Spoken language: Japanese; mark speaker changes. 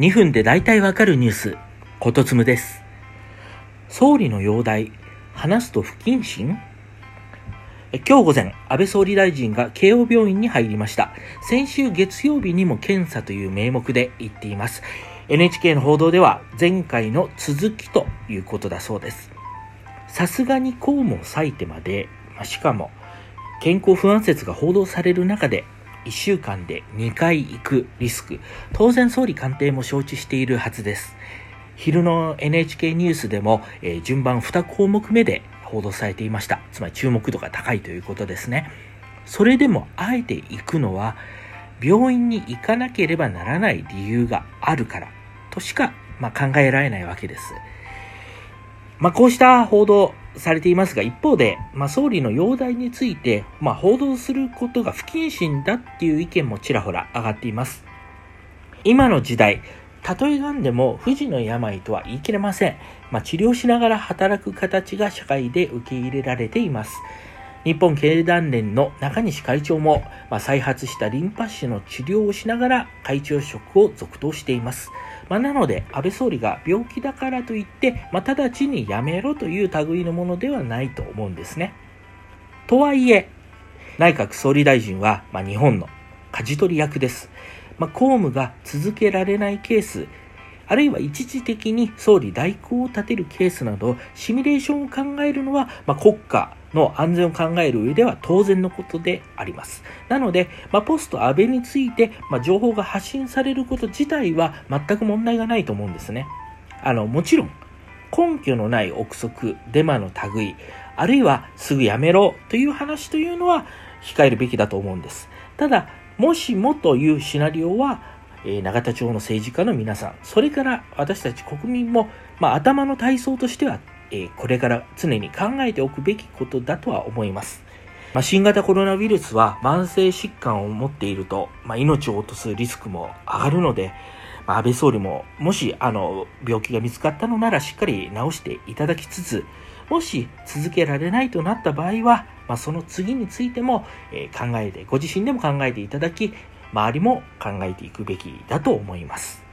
Speaker 1: 2分で大体わかるニュース、ことつむです。総理の容体、話すと不謹慎？え今日午前、安倍総理大臣が慶応病院に入りました。先週月曜日にも検査という名目で言っています。NHK の報道では前回の続きということだそうです。さすがに公務を割いてまで、ましかも健康不安説が報道される中で1週間で2回行くリスク、当然総理官邸も承知しているはずです。昼の NHK ニュースでも、えー順番2項目目で報道されていました。つまり注目度が高いということですね。それでもあえて行くのは、病院に行かなければならない理由があるからとしか、まあ、考えられないわけです。まあ、こうした報道されていますが、一方で、まあ、総理の容体について、まあ、報道することが不謹慎だっていう意見もちらほら上がっています。今の時代、たとえがんでも不治の病とは言い切れません。まあ、治療しながら働く形が社会で受け入れられています。日本経団連の中西会長も、まあ、再発したリンパ腫の治療をしながら会長職を続投しています。まあ、なので、安倍総理が病気だからといって、まあ、直ちにやめろという類のものではないと思うんですね。とはいえ、内閣総理大臣は、まあ、日本の舵取り役です。まあ、公務が続けられないケース、あるいは一時的に総理代行を立てるケースなど、シミュレーションを考えるのは、まあ、国家の安全を考える上では当然のことであります。なので、まあ、ポスト安倍について、まあ、情報が発信されること自体は全く問題がないと思うんですね。あの、もちろん、根拠のない憶測、デマの類、あるいはすぐやめろという話というのは控えるべきだと思うんです。ただ、もしもというシナリオは、永田町の政治家の皆さん、それから私たち国民も、まあ、頭の体操としては、これから常に考えておくべきことだとは思います。まあ、新型コロナウイルスは慢性疾患を持っていると、まあ、命を落とすリスクも上がるので、まあ、安倍総理ももしあの病気が見つかったのならしっかり治していただきつつ、もし続けられないとなった場合は、まあ、その次についても、考えて、ご自身でも考えていただき、周りも考えていくべきだと思います。